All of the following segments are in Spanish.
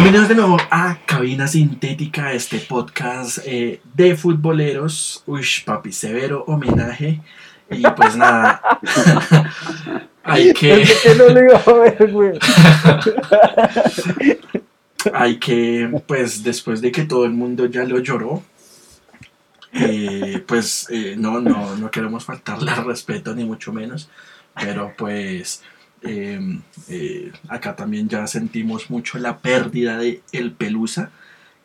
Bienvenidos de nuevo a Cabina Sintética, este podcast eh, de futboleros. Uy, papi, severo homenaje. Y pues nada, hay que. hay que, pues después de que todo el mundo ya lo lloró, eh, pues eh, no, no, no queremos faltarle al respeto, ni mucho menos. Pero pues Em, eh, acá también ya sentimos mucho la pérdida de el pelusa.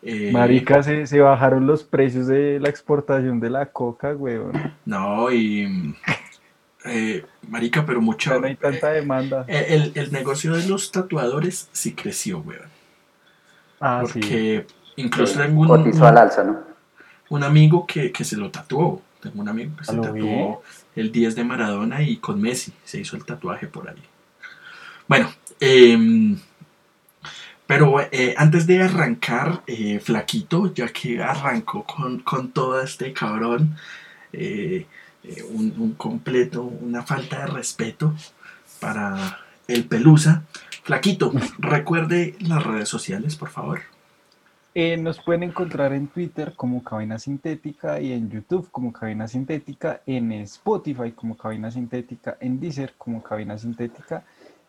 Eh, Marica, se, se, bajaron los precios de la exportación de la coca, weón. No, y. Eh, marica, pero mucha. No hay tanta demanda. El, el, negocio de los tatuadores sí creció, weón. Ah, Porque incluso tengo un. al alza, ¿no? Un amigo que, que se lo tatuó. Tengo un amigo que se tatuó el 10 de Maradona y con Messi se hizo el tatuaje por ahí. Bueno, em, pero eh, antes de arrancar, eh, Flaquito, ya que arrancó con, con todo este cabrón, eh, un, completo, una falta de respeto para el Pelusa. Flaquito, recuerde las redes sociales, por favor. nos pueden encontrar en Twitter como Cabina Sintética y en YouTube como Cabina Sintética, en Spotify como Cabina Sintética, en Deezer como Cabina Sintética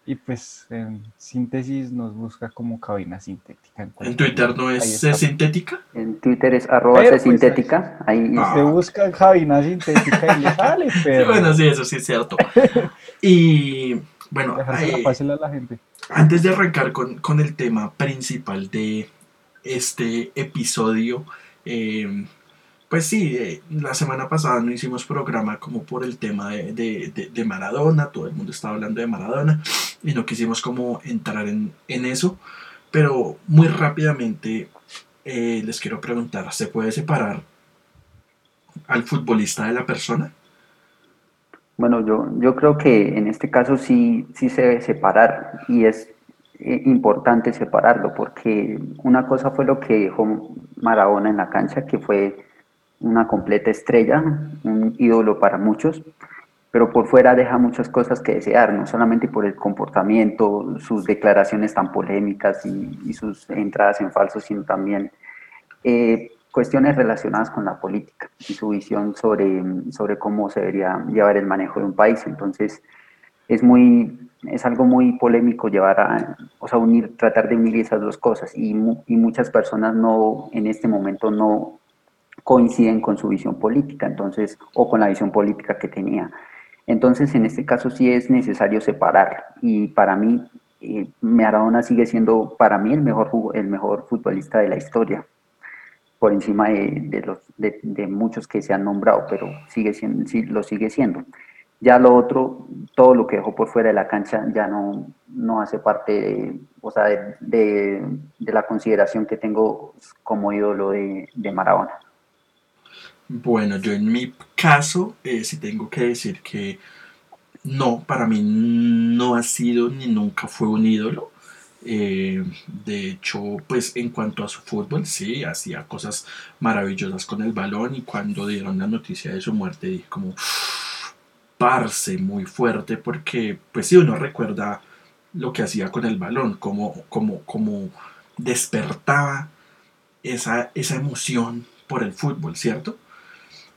y pues en síntesis nos busca como cabina sintética. ¿En, Twitter no es sintética? En Twitter es arroba pues, sintética. Ahí se busca cabina sintética y le sale, pero... bueno, sí, eso sí es cierto. y bueno, fácil a la gente. antes de arrancar con, con, el tema principal de este episodio, eh, pues sí, eh, la semana pasada no hicimos programa como por el tema de, Maradona, todo el mundo estaba hablando de Maradona y no quisimos como entrar en, eso, pero muy rápidamente eh, les quiero preguntar, ¿se puede separar al futbolista de la persona? Bueno, yo, yo creo que en este caso sí, sí se debe separar y es eh, importante separarlo porque una cosa fue lo que dejó Maradona en la cancha, que fue una completa estrella, un ídolo para muchos, pero por fuera deja muchas cosas que desear, no solamente por el comportamiento, sus declaraciones tan polémicas y, sus entradas en falso, sino también eh, cuestiones relacionadas con la política y su visión sobre, sobre cómo se debería llevar el manejo de un país. Entonces, es muy es algo muy polémico llevar a, o sea, unir, tratar de unir esas dos cosas y, y muchas personas no, en este momento no, coinciden con su visión política, entonces, o con la visión política que tenía. Entonces, en este caso sí es necesario separar. Y para mí, eh, Maradona sigue siendo, para mí, el mejor, el mejor futbolista de la historia, por encima de, los, de, muchos que se han nombrado, pero sigue siendo, sí, lo sigue siendo. Ya lo otro, todo lo que dejó por fuera de la cancha ya no, no hace parte de, o sea, de, la consideración que tengo como ídolo de Maradona. Bueno, yo en mi caso eh, sí tengo que decir que no, para mí no ha sido ni nunca fue un ídolo. Eh, de hecho, pues en cuanto a su fútbol, sí, hacía cosas maravillosas con el balón y cuando dieron la noticia de su muerte dije como, parce, muy fuerte porque, pues sí, uno recuerda lo que hacía con el balón, como, como, como despertaba esa, esa emoción por el fútbol, ¿cierto?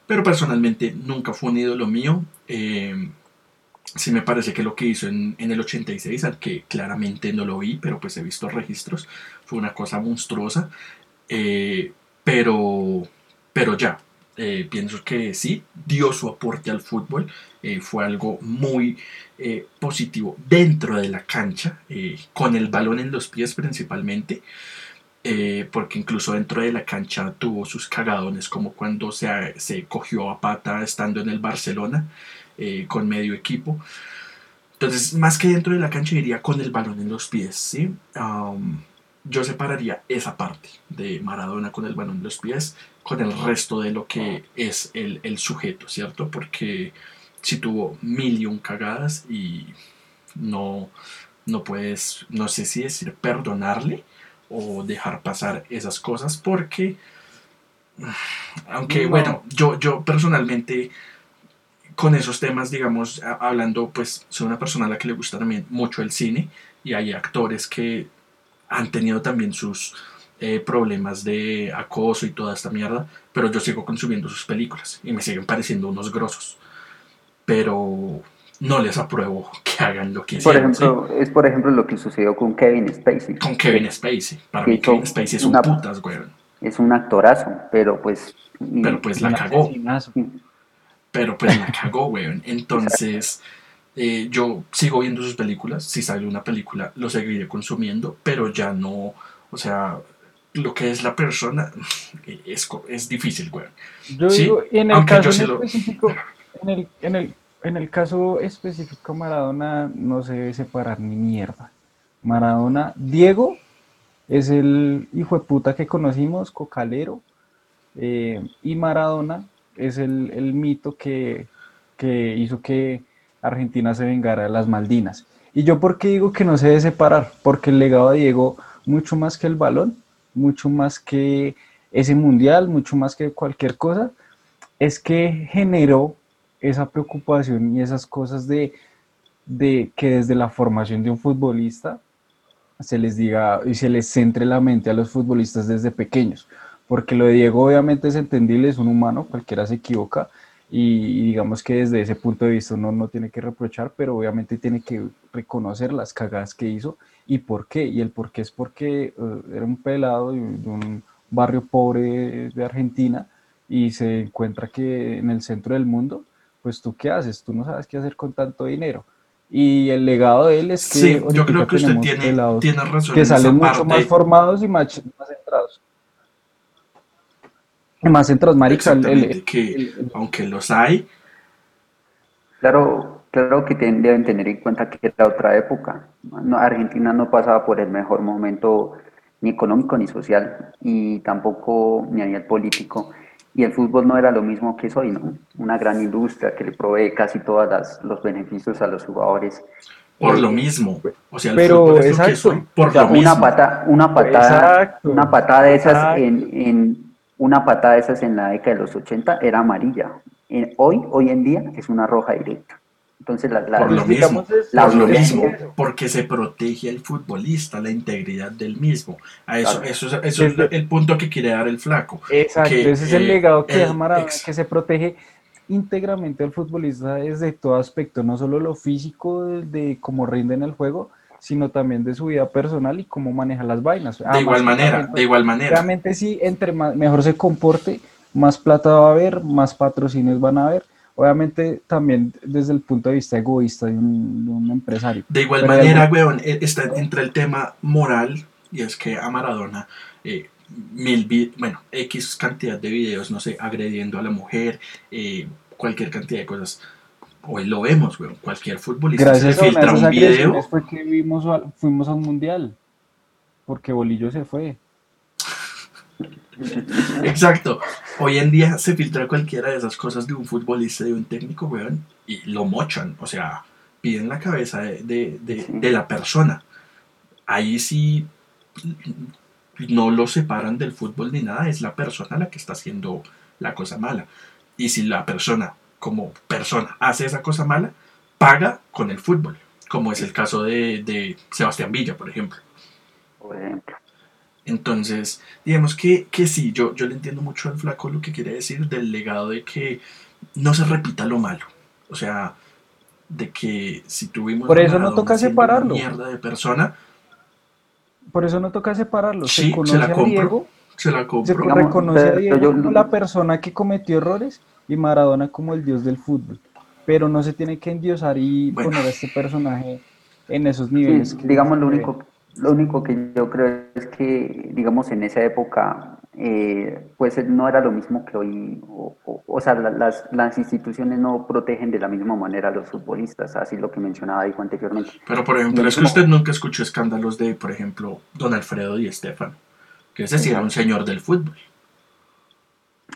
Pero personalmente nunca fue un ídolo mío. Eh, sí me parece que lo que hizo en, el 86, al que claramente no lo vi, pero pues he visto registros, fue una cosa monstruosa. Eh, pero, pero ya, eh, pienso que sí, dio su aporte al fútbol, fue algo muy positivo dentro de la cancha, con el balón en los pies principalmente. Eh, porque incluso dentro de la cancha tuvo sus cagadones, como cuando se, se cogió a pata estando en el Barcelona eh, con medio equipo. Entonces, más que dentro de la cancha, iría con el balón en los pies. ¿sí? yo separaría esa parte de Maradona con el balón en los pies con el resto de lo que es el, el sujeto, ¿cierto? Porque si tuvo mil y un cagadas y no, no puedes, no sé si decir perdonarle, o dejar pasar esas cosas porque, aunque bueno, yo, yo personalmente con esos temas, digamos, hablando, pues soy una persona a la que le gusta también mucho el cine y hay actores que han tenido también sus eh, problemas de acoso y toda esta mierda, pero yo sigo consumiendo sus películas y me siguen pareciendo unos grosos. Pero no les apruebo que hagan lo que Por hicieron. ejemplo, es por ejemplo lo que sucedió con Kevin Spacey. Con Kevin Spacey. Para que mí Kevin Spacey es un una- putas, weón. Es un actorazo, pero pues... Pero pues la Un cagó. asesinazo. Pero pues la cagó, weón. Entonces, eh, yo sigo viendo sus películas. Si sale una película, lo seguiré consumiendo, pero ya no, o sea, lo que es la persona es, es difícil, weón. Yo Sí, digo, en el aunque yo caso sí en lo- específico, en el, en el, en el caso específico Maradona no se debe separar ni mierda. Maradona, Diego es el hijo de puta que conocimos, cocalero, eh, y Maradona es el, el mito que, que hizo que Argentina se vengara de las Maldinas. Y yo por qué digo que no se debe separar, porque el legado de Diego, mucho más que el balón, mucho más que ese mundial, mucho más que cualquier cosa, es que generó esa preocupación y esas cosas de, de que desde la formación de un futbolista se les diga y se les centre la mente a los futbolistas desde pequeños. Porque lo de Diego obviamente es entendible, es un humano, cualquiera se equivoca y, digamos que desde ese punto de vista uno no tiene que reprochar, pero obviamente tiene que reconocer las cagadas que hizo y por qué. Y el por qué es porque eh, era un pelado de un barrio pobre de Argentina y se encuentra que en el centro del mundo, pues tú qué haces, tú no sabes qué hacer con tanto dinero. Y el legado de él es que Sí, yo creo que usted tenemos tiene, pelados tiene razón que salen mucho parte. más formados y más, más centrados. Más centrados, marica. el- el- Exactamente, que el- el- aunque los hay, Claro, claro que ten- deben tener en cuenta que era otra época. No, Argentina no pasaba por el mejor momento ni económico ni social y tampoco ni a nivel político. Y el fútbol no era lo mismo que es hoy, ¿no? Una gran industria que le provee casi todos los beneficios a los jugadores. por Eh, lo mismo. O sea, el pero, fútbol es lo que soy, por O sea, lo una, mismo. pata, una patada, Exacto, una patada de esas en, en- una patada de esas en la década de los 80 era amarilla. En- hoy, hoy en día es una roja directa. Entonces la, la- Por lo digamos mismo, es- la por lo mismo, porque se protege al futbolista, la integridad del mismo. A eso, Claro. eso, es- eso es el punto que quiere dar el flaco. Exacto, que, ese es el eh, legado que el Maradona, ex- que se protege íntegramente al futbolista desde todo aspecto, no solo lo físico de, de cómo rinde en el juego, sino también de su vida personal y cómo maneja las vainas. De igual manera, de igual manera. Realmente sí, entre más, mejor se comporte, más plata va a haber, más patrocinios van a haber. Obviamente también desde el punto de vista egoísta de un, de un empresario. De igual Pero manera, algo- weón, e- está entre el tema moral, y es que a Maradona, eh, mil bueno, X cantidad de videos, no sé, agrediendo a la mujer, eh, cualquier cantidad de cosas. Hoy lo vemos, weón, cualquier futbolista Gracias se a filtra esas un video. fue que vimos, al- fuimos a un mundial, porque Bolillo se fue. Exacto. Hoy en día se filtra cualquiera de esas cosas de un futbolista, de un técnico, weón, y lo mochan. O sea, piden la cabeza de, de- de- la persona. Ahí sí no lo separan del fútbol ni nada, es la persona la que está haciendo la cosa mala. Y si la persona, como persona, hace esa cosa mala, paga con el fútbol, como es el caso de, de Sebastián Villa, por ejemplo. por ejemplo. Entonces, digamos que, que sí, yo, yo le entiendo mucho al flaco lo que quiere decir del legado de que no se repita lo malo. O sea, de que si tuvimos... Por eso no toca separarlo. mierda de persona, Por eso no toca separarlos. Sí, se conoce se la a compro. Diego, se la se compro. Digamos, reconoce a pero Diego yo- como la persona que cometió errores y Maradona como el dios del fútbol. Pero no se tiene que endiosar y Bueno. poner a este personaje en esos Sí, niveles. que- digamos, lo único, lo único que yo creo es que, digamos, en esa época, eh, pues no era lo mismo que hoy, o, o- o sea, la- las, las instituciones no protegen de la misma manera a los futbolistas, así lo que mencionaba Diego anteriormente. Pero, por ejemplo, Lo es que usted nunca escuchó escándalos de, por ejemplo, Don Alfredo y Estefano, que ese sí era un señor del fútbol.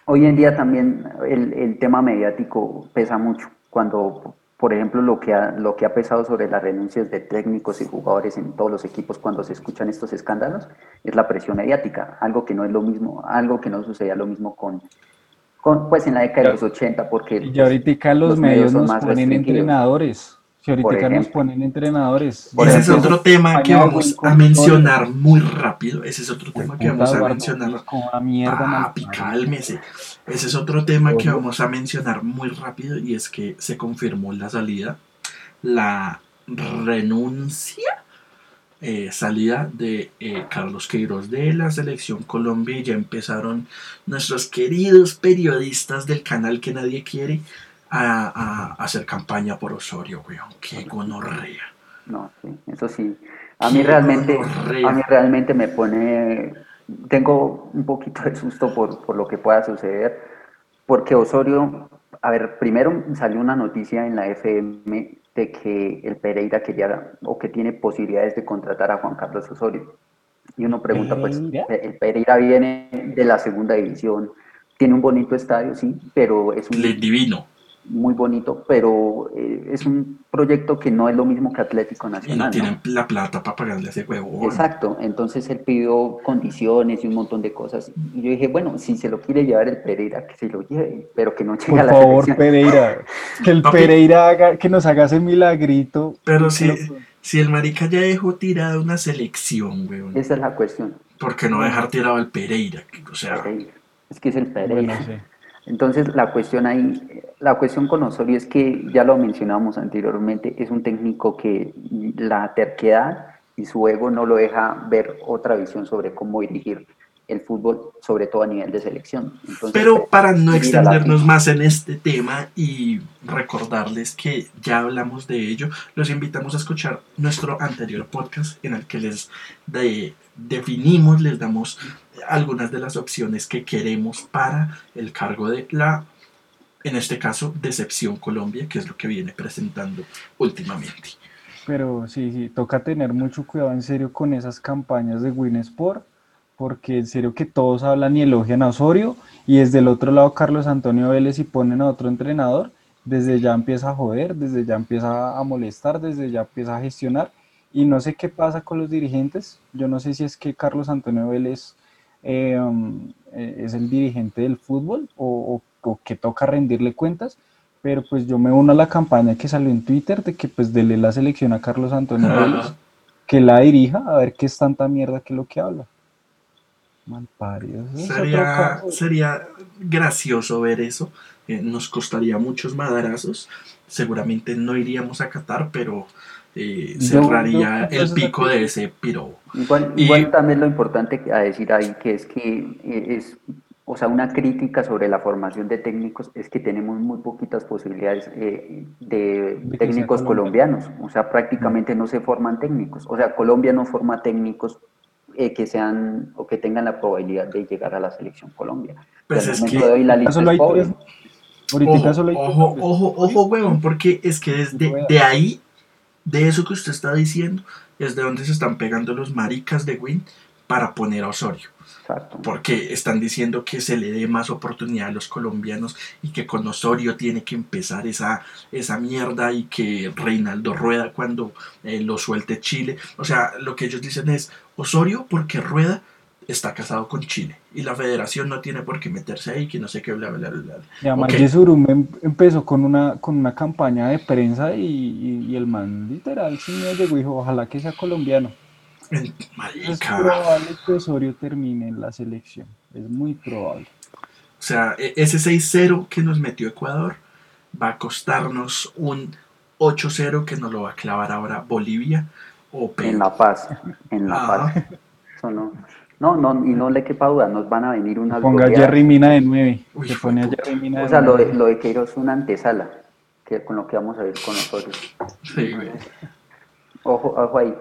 Hoy en día también el, el tema mediático pesa mucho, cuando, por ejemplo, lo que, ha, lo que ha pesado sobre las renuncias de técnicos y jugadores en todos los equipos cuando se escuchan estos escándalos es la presión mediática, algo que no es lo mismo, algo que no sucedía lo mismo con, con pues en la década de los 80, porque Y ya ahorita los, los medios medios son nos más ponen entrenadores. Si ahorita nos ponen entrenadores. Por ese es otro tema que vamos a mencionar muy rápido. Ese es otro tema que vamos a mencionar. Papi, parida. cálmese. Ese es otro tema que vamos a mencionar muy rápido y es que se confirmó la salida, la renuncia, eh, salida de eh, Carlos Queiroz de la selección Colombia y ya empezaron nuestros queridos periodistas del canal que nadie quiere a, hacer campaña por Osorio, weón. Qué gonorrea. No, sí, eso sí. A mí realmente, gonorrea. a mí realmente me pone, tengo un poquito de susto por, por lo que pueda suceder, porque Osorio, a ver, primero salió una noticia en la FM de que el Pereira quería o que tiene posibilidades de contratar a Juan Carlos Osorio. Y uno pregunta, pues, el Pereira viene de la segunda división, tiene un bonito estadio, sí, pero es un Le divino. Muy bonito, pero eh, es un proyecto que no es lo mismo que Atlético Y Nacional. no ¿no? tienen la plata para pagarle a ese huevo. Exacto, entonces él pidió condiciones y un montón de cosas. Y yo dije, bueno, si se lo quiere llevar el Pereira, que se lo lleve, pero que no llegue a Por la favor, selección. Pereira. Que el Papi. Pereira haga, que nos haga ese milagrito. Pero lo- Si el marica ya dejó tirada una selección, weón, Esa es la cuestión. ¿por qué no dejar tirado al Pereira? O sea, Pereira. Es que es el Pereira. Bueno, sí. Entonces, la cuestión ahí, la cuestión con Osorio es que, ya lo mencionábamos anteriormente, es un técnico que la terquedad y su ego no lo deja ver otra visión sobre cómo dirigir el fútbol, sobre todo a nivel de selección. Entonces, pero para no extendernos más en este tema y recordarles que ya hablamos de ello, los invitamos a escuchar nuestro anterior podcast en el que les de- definimos, les damos algunas de las opciones que queremos para el cargo de la, en este caso, Decepción Colombia, que es lo que viene presentando últimamente. Pero sí, sí, toca tener mucho cuidado en serio con esas campañas de Winsport, porque en serio que todos hablan y elogian a Osorio, y desde el otro lado Carlos Antonio Vélez y ponen a otro entrenador, desde ya empieza a joder, desde ya empieza a molestar, desde ya empieza a gestionar, y no sé qué pasa con los dirigentes, yo no sé si es que Carlos Antonio Vélez eh, um, eh, es el dirigente del fútbol o, o- o que toca rendirle cuentas, pero pues yo me uno a la campaña que salió en Twitter de que pues dele la selección a Carlos Antonio Vélez, que la dirija, a ver qué es tanta mierda que lo que habla. Malparido. Sería, sería gracioso ver eso. eh, nos costaría muchos madrazos. Seguramente no iríamos a Qatar, pero eh, cerraría yo- el pico de ese piro. Igual, Y- igual también lo importante a decir ahí que es que eh, es, o sea, una crítica sobre la formación de técnicos es que tenemos muy poquitas posibilidades eh, de técnicos colombiano. colombianos, o sea, prácticamente no se forman técnicos, o sea, Colombia no forma técnicos eh, que sean o que tengan la probabilidad de llegar a la selección Colombia. Pues es que- de hoy la lista Solo hay es pobre. Ojo, solo hay tres ojo, ojo, ojo, huevón, porque es que desde de ahí, de eso que usted está diciendo, es de donde se están pegando los maricas de Win para poner a Osorio. Exacto. porque están diciendo que se le dé más oportunidad a los colombianos y que con Osorio tiene que empezar esa, esa mierda y que Reinaldo Rueda cuando eh, lo suelte Chile. O sea, lo que ellos dicen es Osorio porque Rueda está casado con Chile y la federación no tiene por qué meterse ahí, que no sé qué, bla, bla, bla. bla. Y además Ok. Yesurum em- empezó con una, con una campaña de prensa y, y- y el man literal sí me llegó y dijo, ojalá que sea colombiano. En- Es probable que Osorio termine en la selección, es muy probable. O sea, e- ese 6-0 que nos metió Ecuador va a costarnos un 8-0 que nos lo va a clavar ahora Bolivia o En Perú. La Paz, en La. Paz. Eso no, no, no, y no le quepa duda, nos van a venir unas Ponga goleadas. Jerry Mina de 9. Uy, Se hijo pone de a puta. Jerry Mina de O sea, lo de, 9. lo de Queiroz es una antesala que con lo que vamos a ver con nosotros. Sí, güey. Ojo, ojo ahí.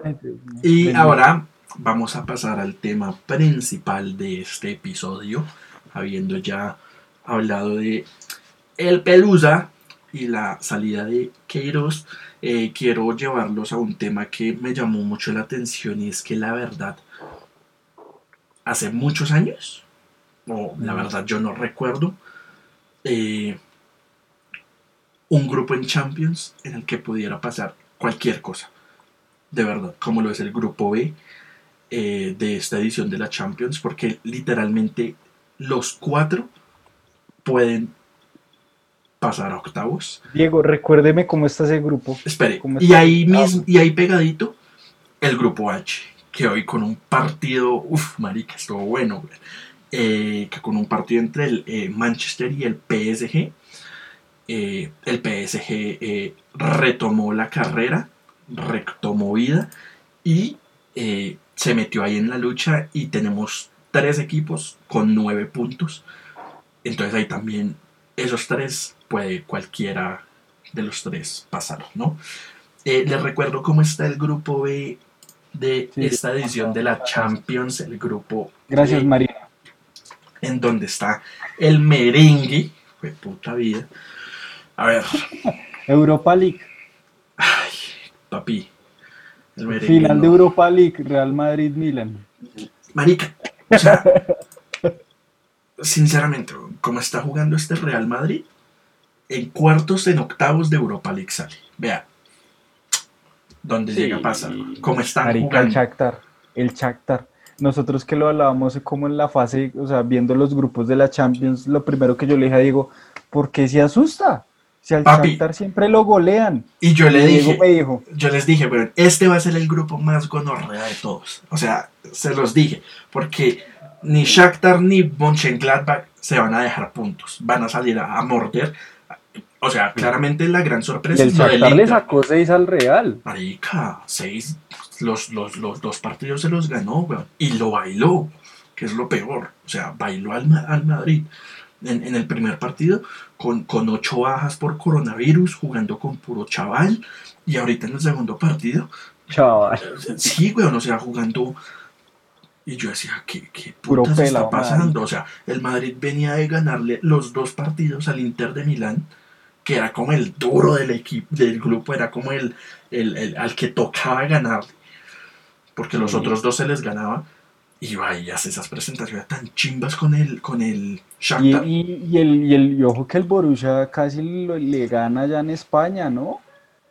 Y ahora vamos a pasar al tema principal de este episodio, habiendo ya hablado de el Pelusa y la salida de Queiroz. eh, quiero llevarlos a un tema que me llamó mucho la atención y es que la verdad, hace muchos años, o la verdad yo no recuerdo, eh, un grupo en Champions en el que pudiera pasar cualquier cosa de verdad, como lo es el grupo B eh, de esta edición de la Champions, porque literalmente los cuatro pueden pasar a octavos. Diego, recuérdeme cómo está ese grupo. Espere, ¿Cómo y ahí Ah, mismo, y ahí pegadito, el grupo H, que hoy con un partido, uff, marica, estuvo bueno. Eh, que con un partido entre el eh, Manchester y el PSG, eh, el PSG retomó la carrera, retomó vida y se metió ahí en la lucha y tenemos tres equipos con nueve puntos. Entonces ahí también esos tres puede cualquiera de los tres pasar, ¿no? Les recuerdo cómo está el grupo B de Sí, esta edición de la Champions, el grupo Gracias, María. en donde está el merengue, fue puta vida. A ver, Europa League. ay, papi, el merengue. Final no. de Europa League, Real Madrid-Milan. Marica, o sea, sinceramente, ¿cómo está jugando este Real Madrid? En cuartos, en octavos de Europa League sale. Vea, dónde Sí. llega a pasar, cómo están Marica, el jugando. Shakhtar, el Shakhtar. Nosotros que lo hablábamos como en la fase, o sea, viendo los grupos de la Champions, lo primero que yo le dije a Diego, ¿por qué se asusta? Si al Papi. Shakhtar siempre lo golean. Y yo le Y Diego dije, me dijo, yo les dije, bueno, este va a ser el grupo más gonorrea de todos. O sea, se los dije, porque ni Shakhtar ni Mönchengladbach se van a dejar puntos, van a salir a, a morder. O sea, claramente la gran y sorpresa el Shakhtar le sacó 6 al Real. Marica, seis, los, los, los dos partidos se los ganó, weón, y lo bailó, que es lo peor. O sea, bailó al, al Madrid en, en el primer partido con, con ocho bajas por coronavirus, jugando con puro chaval, y ahorita en el segundo partido, Chaval. sí, weón, o sea, jugando. Y yo decía, ¿qué, qué Puro putas está pasando? O sea, el Madrid venía de ganarle los dos partidos al Inter de Milán, que era como el duro del equipo, del grupo, era como el, el, el- al que tocaba ganarle, porque los Sí. otros dos se les ganaba. Y va y hace esas presentaciones tan chimbas con el, con el Y, Shakhtar. y- y el, y, el, y ojo que el Borussia casi lo- le gana ya en España, ¿no?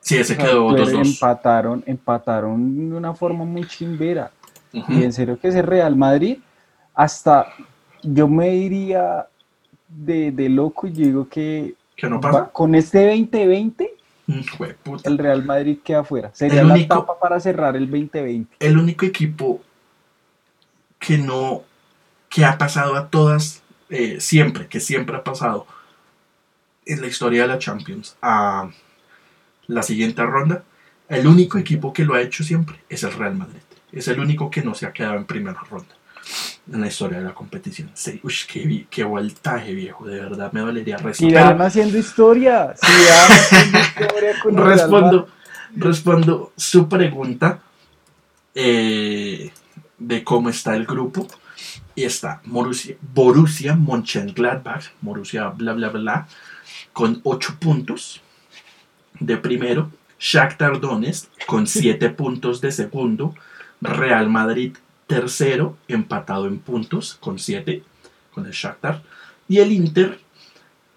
sí, ese O sea, quedó pues, 2-2. empataron, empataron de una forma muy chimbera. Ujú. Y en serio que ese Real Madrid, hasta yo me iría de, de loco y digo que ¿Qué no pasa? con este 2020 Mm, jueputa. el Real Madrid queda afuera. Sería El la único- etapa para cerrar el 2020. el único equipo que no que ha pasado a todas eh, siempre que siempre ha pasado en la historia de la Champions a la siguiente ronda el único equipo que lo ha hecho siempre es el Real Madrid es el único que no se ha quedado en primera ronda en la historia de la competición sí, uy, qué, voltaje viejo de verdad me dolería Y Pero- van haciendo historia. Haciendo historia con respondo, respondo su pregunta eh, de cómo está el grupo. Y está Borussia, Borussia Mönchengladbach, Borussia bla bla bla, con 8 puntos de primero. Shakhtar Donetsk con 7 puntos de segundo. Real Madrid tercero, empatado en puntos con 7 con el Shakhtar. Y el Inter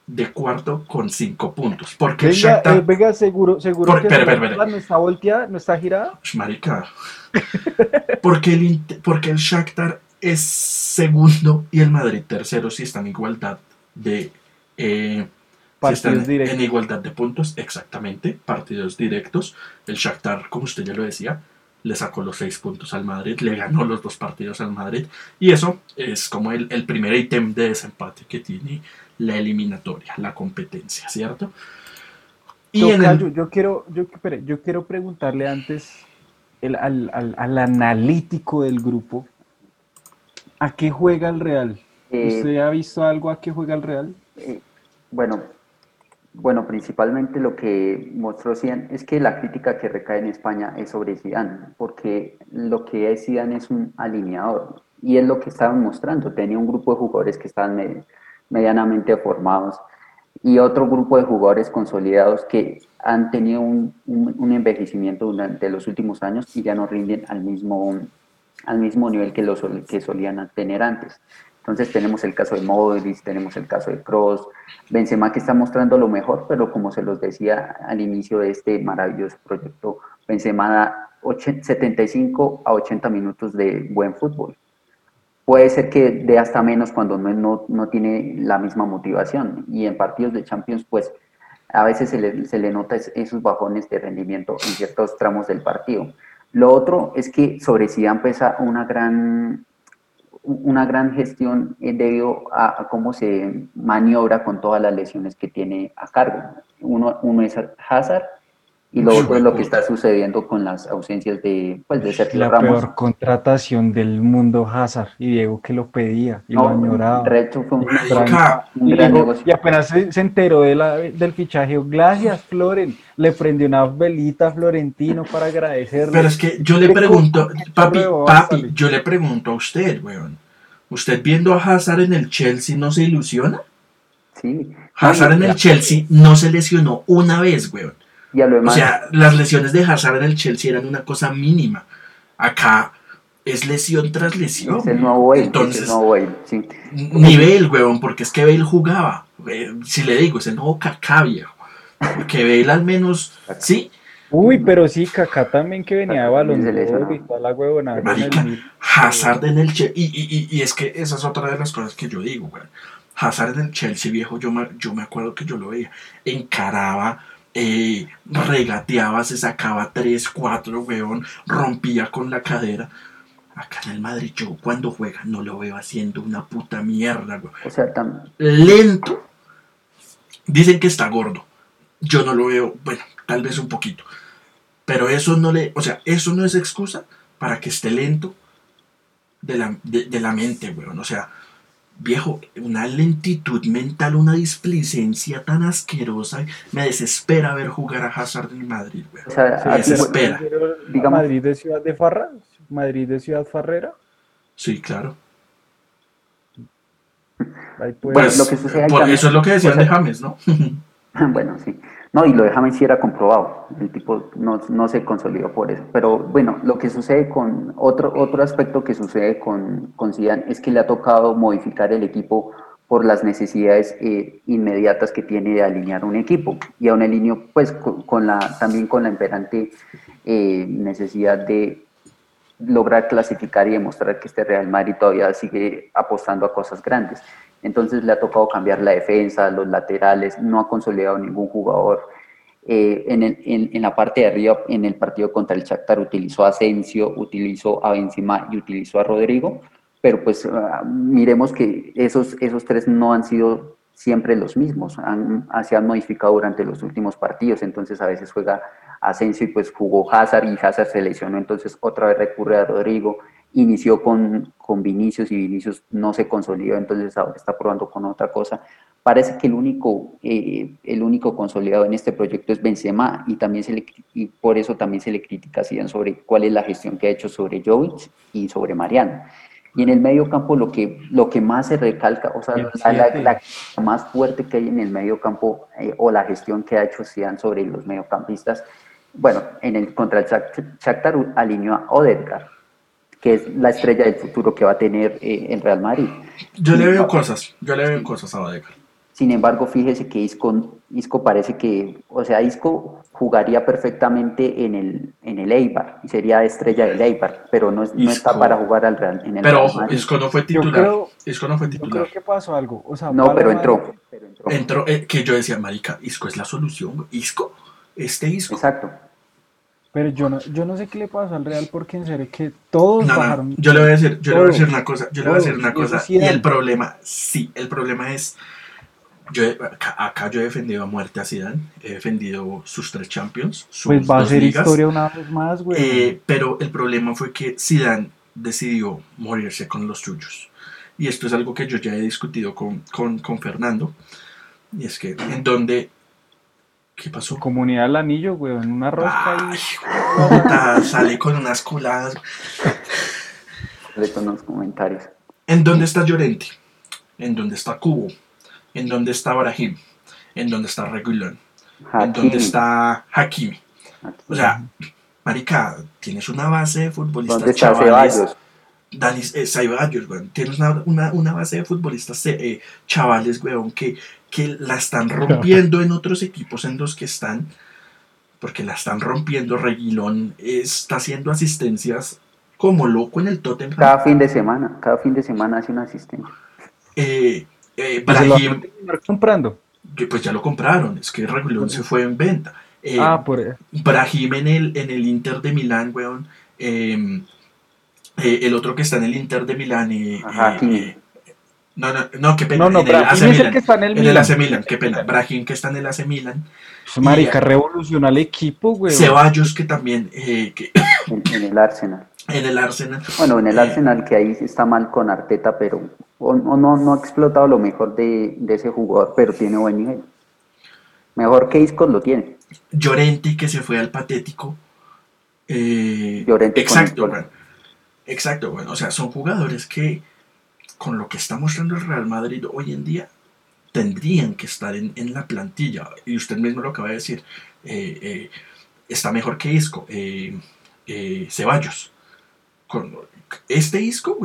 de cuarto con 5 puntos. Porque el Venga, Shakhtar... eh, venga, seguro, seguro Por- que espere. tabla no está volteada, no está girada. Marica. Porque el, porque el Shakhtar es segundo y el Madrid tercero si están en igualdad de eh, si están en igualdad de puntos, exactamente, partidos directos. El Shakhtar, como usted ya lo decía, le sacó los seis puntos al Madrid, le ganó los dos partidos al Madrid y eso es como el, el primer ítem de desempate que tiene la eliminatoria, la competencia, ¿cierto? Y en el, yo quiero, yo, espere, yo quiero preguntarle antes el- al, al- al analítico del grupo, ¿a qué juega el Real? Eh, ¿Usted ha visto algo a qué juega el Real? Eh, bueno, bueno, principalmente lo que mostró Zidane es que la crítica que recae en España es sobre Zidane, porque lo que es Zidane es un alineador y es lo que estaban mostrando. Tenía un grupo de jugadores que estaban me- medianamente formados y otro grupo de jugadores consolidados que han tenido un, un- un envejecimiento durante los últimos años y ya no rinden al mismo, al mismo nivel que, lo sol- que solían tener antes. Entonces tenemos el caso de Modric, tenemos el caso de Cross, Benzema que está mostrando lo mejor, pero como se los decía al inicio de este maravilloso proyecto, Benzema da 80 75 a 80 minutos de buen fútbol. Puede ser que dé hasta menos cuando no, no, no tiene la misma motivación. Y en partidos de Champions, pues a veces se le, se le nota esos bajones de rendimiento en ciertos tramos del partido. Lo otro es que sobre Zidane pesa una gran, una gran gestión debido a, cómo se maniobra con todas las lesiones que tiene a cargo. Uno, uno es Hazard y lo otro es lo que está sucediendo con las ausencias de, pues, de Sergio la Ramos. La peor contratación del mundo Hazard y Diego que lo pedía y lo añoraba. De hecho fue un, gran, un y, gran y, apenas se, se enteró de la, del fichaje, gracias Floren, le prendió una velita a Florentino para agradecerle. Pero es que yo le pregunto, papi, papi, yo le pregunto a usted, weón, ¿usted viendo a Hazard en el Chelsea no se ilusiona? Sí. Hazard en el Chelsea no se lesionó una vez, weón. O sea, las lesiones de Hazard en el Chelsea eran una cosa mínima. Acá es lesión tras lesión. Es el nuevo Bale. Entonces, sí. Ni Bale, huevón, porque es que Bale jugaba. Eh, si le digo, es el nuevo Kaká, viejo. Que Bale al menos, sí. Uy, pero sí, Kaká también que venía de balón la huevona. Marica, Hazard en el Chelsea. Y, y, y, es que esa es otra de las cosas que yo digo, güey. Hazard en el Chelsea, viejo, yo me, yo me acuerdo que yo lo veía. Encaraba eh, regateaba, se sacaba 3, 4, weón, rompía con la cadera. Acá en el Madrid, yo cuando juega no lo veo haciendo una puta mierda, weón. O sea, tan... Lento. Dicen que está gordo. Yo no lo veo, bueno, tal vez un poquito. Pero eso no le, o sea, eso no es excusa para que esté lento de la, de, de la mente, weón. O sea, viejo, una lentitud mental, una displicencia tan asquerosa, me desespera ver jugar a Hazard en Madrid, O sea, me desespera. Digamos, ¿Madrid de Ciudad de Farra? ¿Madrid de Ciudad Farrera? Sí, claro. Pues, lo que sucede por eso es lo que decían de James, ¿no? bueno, sí. No, y lo de James sí era comprobado. El tipo no, no, se consolidó por eso. Pero bueno, lo que sucede con otro, otro aspecto que sucede con, con es que le ha tocado modificar el equipo por las necesidades eh, inmediatas que tiene de alinear un equipo. Y aún alineo pues con, la, también con la imperante eh, necesidad de lograr clasificar y demostrar que este Real Madrid todavía sigue apostando a cosas grandes entonces le ha tocado cambiar la defensa, los laterales, no ha consolidado ningún jugador. Eh, en, el, en, la parte de arriba, en el partido contra el Shakhtar, utilizó a Asensio, utilizó a Benzema y utilizó a Rodrigo, pero pues ah, miremos que esos, esos tres no han sido siempre los mismos, han, se han modificado durante los últimos partidos, entonces a veces juega Asensio y pues jugó Hazard y Hazard se lesionó, entonces otra vez recurre a Rodrigo, inició con, con Vinicius y Vinicius no se consolidó, entonces ahora está probando con otra cosa. Parece que el único, eh, el único consolidado en este proyecto es Benzema y, también se le, y por eso también se le critica a sobre cuál es la gestión que ha hecho sobre Jovic y sobre Mariano. Y en el medio campo lo que, lo que más se recalca, o sea, la, más fuerte que hay en el medio campo eh, o la gestión que ha hecho Zidane sobre los mediocampistas, bueno, en el contra el Shakhtar alineó a Odegaard, que es la estrella del futuro que va a tener eh, en Real Madrid. Yo le veo cosas, yo le veo cosas a Odegaard. Sin embargo, fíjese que Isco, Isco parece que, o sea, Isco jugaría perfectamente en el, en el Eibar y sería estrella del Eibar, pero no, no está para jugar al Real, en el Pero ojo, Isco no fue titular. Isco no fue titular. Yo creo que pasó algo. O sea, no, pero entró. entró. eh, que yo decía, marica, Isco es la solución. Isco, este Isco. Exacto. Pero yo no, yo no sé qué le pasó al Real porque en serio que todos bajaron. yo le voy a decir, yo le voy a decir una cosa, yo le voy a decir una cosa. Y el problema, sí, el problema es, yo acá, yo he defendido a muerte a Zidane, he defendido sus tres Champions, sus pues va a ser historia una vez más, güey. Eh, pero el problema fue que Zidane decidió morirse con los suyos. Y esto es algo que yo ya he discutido con, con, con Fernando. Y es que en donde ¿Qué pasó? Comunidad del Anillo, güey, en una rosca Ay, y... sale con unas culadas. Sale con unos comentarios. ¿En dónde está Llorente? ¿En dónde está Cubo? ¿En dónde está Brahim? ¿En dónde está Regulón? ¿En dónde está Hakimi? O sea, marica, tienes una base de futbolistas ¿Dónde está Ceballos? Dani eh, Ceballos, güey. Tienes una, una, una, base de futbolistas eh, chavales, güey, que que la están rompiendo en otros equipos en los que están, porque la están rompiendo. Reguilón está haciendo asistencias como loco en el Tottenham. Cada fin de semana, cada fin de semana hace una asistencia. Eh, eh, Brahim, comprando. que pues ya lo compraron, es que Regulón se fue en venta. Eh, Ah, por eso. Brahim en el, en el Inter de Milán, weón. eh, eh, el otro que está en el Inter de Milán. eh, Ajá, sí. No, no, no, qué pena. No, no, en el es el que está en el En el Milan. AC Milan, qué pena. Brahim que está en el AC Milan. Pues, Marica, revoluciona el equipo, güey. Ceballos que también eh, que, En, en el Arsenal. en el Arsenal. Bueno, en el Eh, Arsenal que ahí está mal con Arteta, pero o, o no, no ha explotado lo mejor de, de ese jugador, pero tiene buen nivel. Mejor que Isco lo tiene. Llorente que se fue al patético. Eh, Llorente con exacto, bueno. Exacto, bueno. O sea, son jugadores que con lo que está mostrando el Real Madrid hoy en día tendrían que estar en, en la plantilla. Y usted mismo lo acaba de decir. eh, eh, está mejor que Isco. eh, Ceballos. Con este Isco,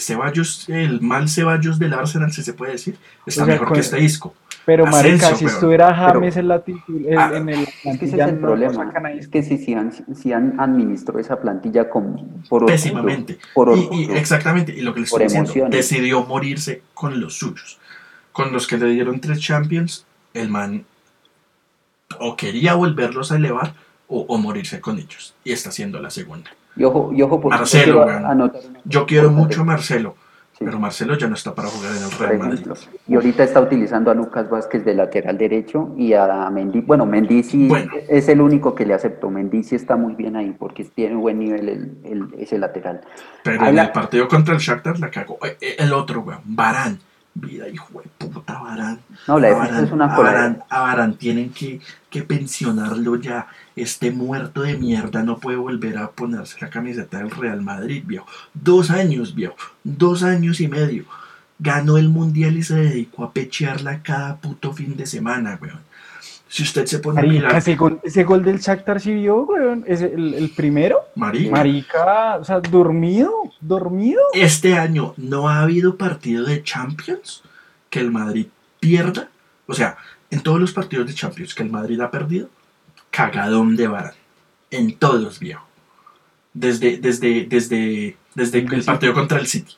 Ceballos, el mal Ceballos del Arsenal, si se puede decir, está O sea, mejor que este Isco. Pero, marica, si estuviera Pero- James en la en, Ah, en el Es que ese es el problema. sacan ahí. Es que si, si, han, si han administrado esa plantilla con, por pésimamente. por Y- y, exactamente, y lo que le Por estoy diciendo, emociones. decidió morirse con los suyos. Con los que le dieron tres Champions, el man o quería volverlos a elevar o, o morirse con ellos. Y está haciendo la segunda. Y ojo, y ojo porque Marcelo, yo quiero anotar Yo quiero mucho a Marcelo, Sí. pero Marcelo ya no está para jugar en el Real Madrid. Y ahorita está utilizando a Lucas Vázquez de lateral derecho y a Mendy. Bueno, Mendy sí Bueno. es el único que le acepto. Mendy sí está muy bien ahí porque tiene buen nivel el, el- ese lateral. Pero en el partido contra el Shakhtar la cagó. Eh, eh, El otro, weón, Barán. Vida, hijo de puta, Barán. No, la Varane- es una a a Varane tienen que, que pensionarlo ya. Este muerto de mierda no puede volver a ponerse la camiseta del Real Madrid, viejo. Dos años, viejo. Dos años y medio. Ganó el mundial y se dedicó a pechearla cada puto fin de semana, weón. Si usted se pone a Marica, mirar, ese gol, ese gol del Shakhtar sí vio, weón. Ese, el, el primero. marica, Marica, o sea, dormido, dormido. este año no ha habido partido de Champions que el Madrid pierda. O sea, en todos los partidos de Champions que el Madrid ha perdido, cagadón de Varane. En todos, viejo. Desde, desde, desde, desde el partido contra el City.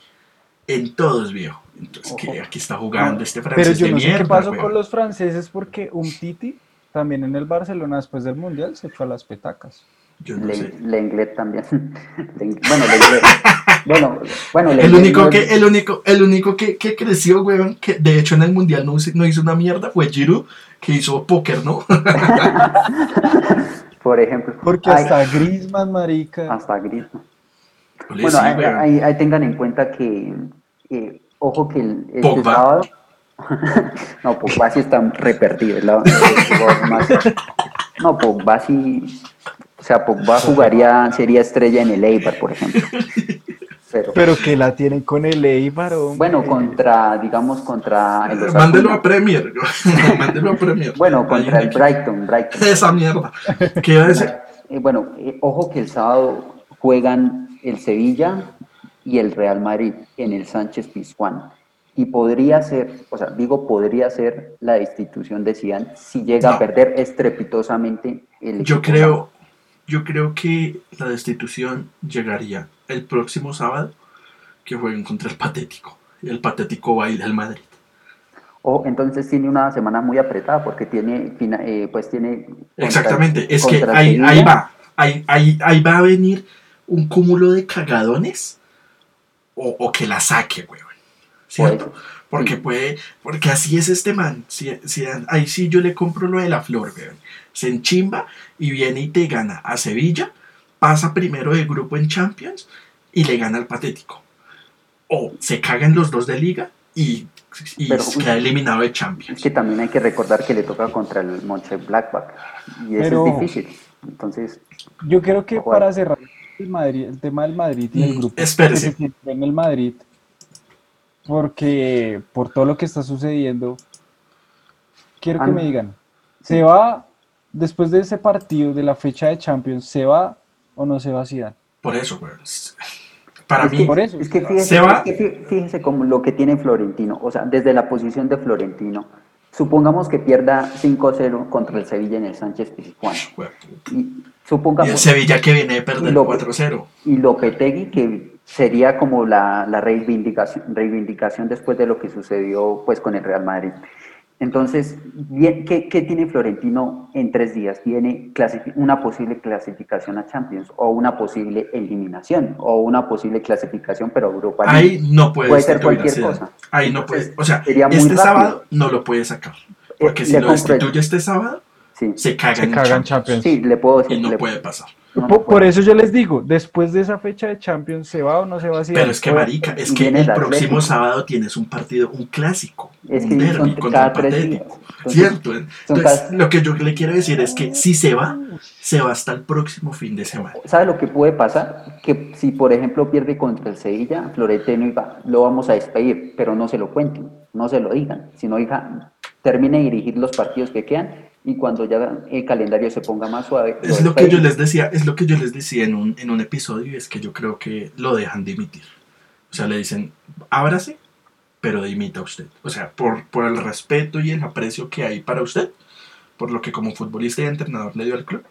En todos, viejo. Entonces, que aquí está jugando No, este Pero francés yo de no sé mierda, qué pasó weón. con los franceses porque un Titi también en el Barcelona después del Mundial se echó a las petacas. Yo no Le- sé. Lenglet también. Len- bueno, Lenglet. bueno, bueno, El Lenglet único no que, el único, el único que, que creció, weón, que de hecho en el mundial no, hizo- no hizo una mierda, fue Giroud, que hizo póker, ¿no? Por ejemplo. Porque hasta Griezmann, marica. hasta Griezmann. Bueno, sí, tengan en cuenta que, eh, ojo que el, este Pogba. sábado, no, Pogba sí está re perdido, es la- el jugador más- no, Pogba sí, o sea, Pogba jugaría, sería estrella en el Eibar, por ejemplo, pero, Pero que la tienen con el Eibar, hombre. bueno, contra, digamos, contra el Osasuna. Mándelo a Premier, mándelo a Premier. bueno, contra el Brighton, Brighton. Esa mierda. ¿Qué iba a decir? Eh, bueno, eh, ojo que el sábado juegan el Sevilla y el Real Madrid en el Sánchez Pizjuán. Y podría ser, o sea, digo podría ser la destitución de Zidane si llega No. a perder estrepitosamente el Yo equipo. creo, yo creo que la destitución llegaría el próximo sábado que jueguen contra el patético. El patético baile del Madrid. O entonces tiene una semana muy apretada porque tiene, eh, pues tiene... contra- Exactamente, es que ahí, ahí va, ahí, ahí, ahí va a venir un cúmulo de cagadones o, o que la saque, weón. ¿Cierto? Puede, Porque puede, porque así es este man. Si, si- ahí sí yo le compro lo de la flor, weón. Se enchimba y viene y te gana a Sevilla, pasa primero de grupo en Champions y le gana al patético. O se cagan los dos de liga y, y Pero- queda eliminado de Es Champions. que también hay que recordar que le toca contra el Monche Blackback y eso Pero- es difícil. Entonces, Yo creo que para cerrar el, Madrid, el tema del Madrid y el Mm, grupo espérese. que se siente en el Madrid, porque por todo lo que está sucediendo, quiero que Ah, me digan, ¿se va después de ese partido de la fecha de Champions, se va o no se va Zidane? Por eso, weón. Para es mí, que, por eso. es que fíjese, Se va. es que fí- fíjese como lo que tiene Florentino, o sea, desde la posición de Florentino, supongamos que pierda 5-0 contra el Sevilla en el Sánchez Pizjuán. Y Y el supongamos, Sevilla que viene de perder Y lo- 4-0. y Lopetegui, que sería como la, la reivindicación, reivindicación después de lo que sucedió pues con el Real Madrid. Entonces, bien, ¿qué, qué tiene Florentino en tres días? Tiene una posible clasificación a Champions, o una posible eliminación, o una posible clasificación, pero a Europa League. Ahí no puede, Puede ser cualquier cosa. Ahí no puede. O sea, sería muy este rápido. sábado no lo puede sacar. Porque Eh, si lo destituye este sábado, Sí, se caga Se en cagan Champions. Champions. sí, le puedo decir. Y no le- puede pasar. No, Por, eso yo les digo, después de esa fecha de Champions, ¿se va o no se va a Pero es que, marica, es que el el próximo Atlético. sábado tienes un partido, un clásico, Es un que son contra tres Patético. Entonces, ¿Cierto? Entonces, lo que yo le quiero decir es que si se va, se va hasta el próximo fin de semana. ¿Sabe lo que puede pasar? Que si, por ejemplo, pierde contra el Sevilla, Florentino diga, lo vamos a despedir, pero no se lo cuenten, no se lo digan, sino diga, termine de dirigir los partidos que quedan y cuando ya el calendario se ponga más suave. Es lo que yo les decía, es lo que yo les decía en un, en un episodio, y es que yo creo que lo dejan de emitir. O sea, le dicen, ábrase, pero dimita usted. O sea, por, por el respeto y el aprecio que hay para usted, por lo que como futbolista y entrenador le dio al club,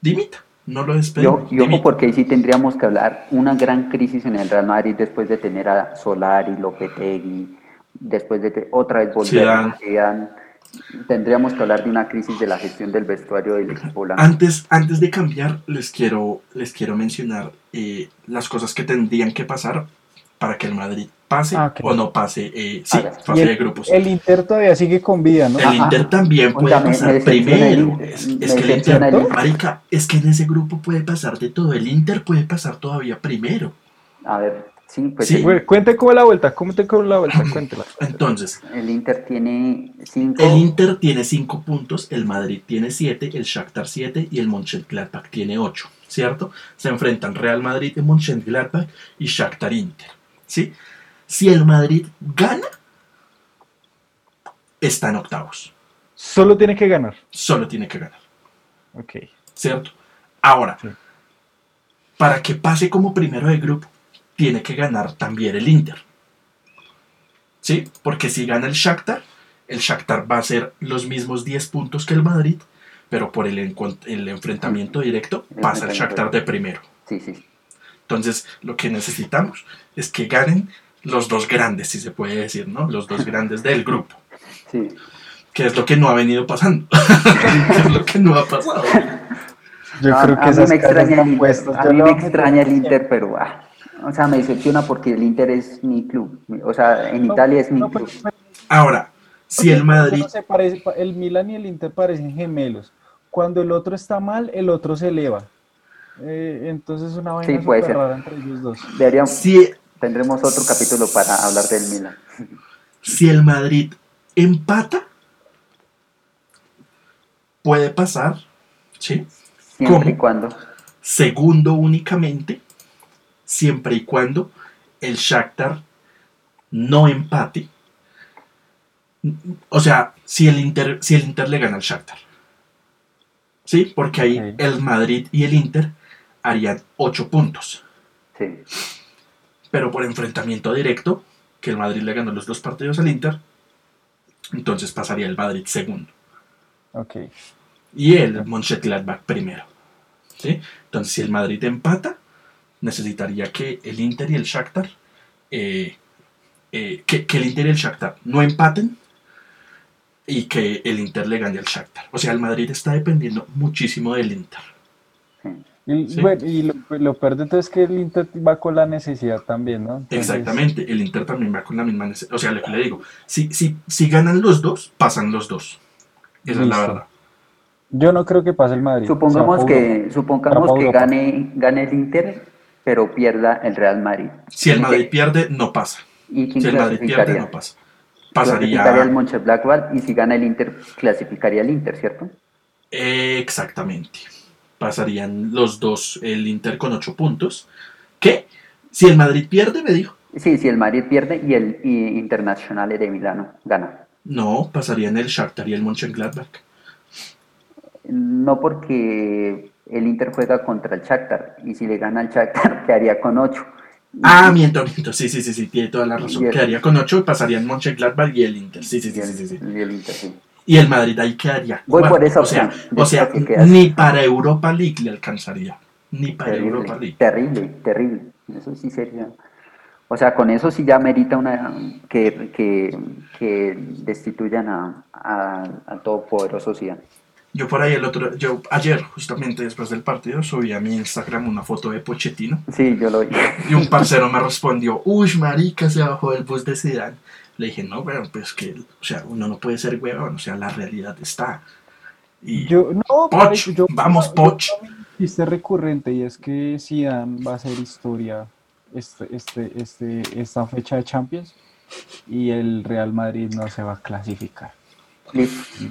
dimita, no lo despedimos. ojo- y ojo dimita. porque ahí sí tendríamos que hablar una gran crisis en el Real Madrid después de tener a Solari, Lopetegui, después de otra vez volver Zidane. a Zidane. Tendríamos que hablar de una crisis de la gestión del vestuario del equipo blanco. Antes, antes de cambiar, les quiero, les quiero mencionar eh, las cosas que tendrían que pasar para que el Madrid pase Ah, o no pase, eh, sí, fase Y de el, grupos. el Inter todavía sigue con vida, ¿no? El Inter también puede pasar me el primero. Es, que el Inter, el Inter. marica, es que en ese grupo puede pasar de todo. El Inter puede pasar todavía primero. A ver, sí, pues Sí. el- Bueno, Cuente cómo la vuelta, cómo te cómo la vuelta, cuéntela. Entonces, el Inter tiene cinco. el Inter tiene 5 puntos, el Madrid tiene 7, el Shakhtar 7 y el Mönchengladbach tiene 8, ¿cierto? Se enfrentan Real Madrid y Mönchengladbach y Shakhtar Inter, ¿sí? Si el Madrid gana, está en octavos. Solo tiene que ganar. Solo tiene que ganar. Ok. ¿cierto? Ahora, Sí. para que pase como primero de grupo, tiene que ganar también el Inter. ¿Sí? Porque si gana el Shakhtar, el Shakhtar va a ser los mismos 10 puntos que el Madrid, pero por el, enfrentamiento directo El pasa el Shakhtar de primero. Sí, sí. Entonces, lo que necesitamos es que ganen los dos grandes, si se puede decir, ¿no? Los dos grandes del grupo, sí. que es lo que no ha venido pasando, que es lo que no ha pasado. Yo a, creo que a mí me extraña el. A mí me extraña el Inter, pero ah, o sea, me decepciona porque el Inter es mi club. O sea, en No, Italia es mi no, club. pero- pero- Ahora, si el Madrid no se parece- el Milan y el Inter parecen gemelos. Cuando el otro está mal, el otro se eleva. Eh, entonces una vaina Sí, puede ser. rara entre ellos dos. Deberíamos, si, tendremos otro capítulo para hablar del Milan. si el Madrid empata, puede pasar, ¿sí? Siempre ¿Cómo? y cuando. Segundo únicamente, siempre y cuando el Shakhtar no empate. O sea, si el Inter, si el Inter le gana al Shakhtar. ¿Sí? Porque ahí el Madrid y el Inter harían 8 puntos. Sí. pero por enfrentamiento directo, que el Madrid le ganó los dos partidos al Inter, entonces pasaría el Madrid segundo Ok. y el Mönchengladbach primero. ¿sí? Entonces, si el Madrid empata, necesitaría que el Inter y el Shakhtar, eh, eh, que, que el Inter y el Shakhtar no empaten y que el Inter le gane al Shakhtar. O sea, el Madrid está dependiendo muchísimo del Inter. Y, Sí. bueno, y lo, lo peor de todo es que el Inter va con la necesidad también, ¿no? Entonces, Exactamente, el Inter también va con la misma necesidad. O sea, lo que le digo, si, si, si ganan los dos, pasan los dos. Esa es la verdad. Yo no creo que pase el Madrid. Supongamos que, supongamos que gane, gane el Inter, pero pierda el Real Madrid. Si el ¿Y Madrid pierde, no pasa. ¿Y quién Si el Madrid pierde, no pasa. Clasificaría el Pasaría. Mönchengladbach y si gana el Inter, clasificaría el Inter, ¿cierto? exactamente. Pasarían los dos, el Inter con ocho puntos. ¿Qué? Si el Madrid pierde, me dijo. Sí, si el Madrid pierde y el y Internazionale de Milano gana. No, pasarían el Shakhtar y el Mönchengladbach. No porque el Inter juega contra el Shakhtar y si le gana al Shakhtar quedaría con 8. Ah, miento, miento. Sí, sí, sí, sí, tiene toda la razón. Quedaría con ocho y pasarían Mönchengladbach y el Inter. Sí, sí, sí, sí, sí, sí. y el Inter, sí. Y el Madrid ahí quedaría. Voy por esa O sea, opción. o sea ni para Europa League le alcanzaría. Ni para Europa League. terrible, terrible. Eso sí sería O sea, con eso sí ya merita una que, que, que destituyan a, a, a todopoderoso Zidane. Yo por ahí el otro, yo ayer, justamente después del partido, subí a mi Instagram una foto de Pochettino Sí, yo lo vi. y un parcero me respondió, uy, marica, se bajó del bus de Zidane. Le dije, no, pero pues que, o sea, uno no puede ser huevón, o sea, la realidad está. Y Yo, no, Poch, yo- vamos, yo- Poch. chiste recurrente y es que Zidane va a hacer historia este, este, este, esta fecha de Champions y el Real Madrid no se va a clasificar. Listo.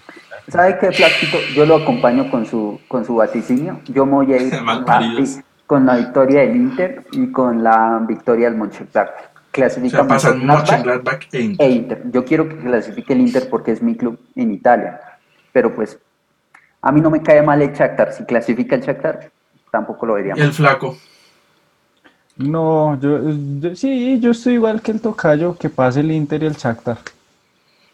¿Sabe qué, Flaquito? Yo lo acompaño con su, con su vaticinio. Yo me voy a ir con la, Malparidos. con la victoria del Inter y con la victoria del Mönchengladbach. o Clasifica sea, Mönchengladbach e Inter. e Inter. Yo quiero que clasifique el Inter porque es mi club en Italia. Pero pues, a mí no me cae mal el Shakhtar. Si clasifica el Shakhtar, tampoco lo vería Y mal. el flaco. No, yo, yo- sí, yo estoy igual que el tocayo, que pase el Inter y el Shakhtar.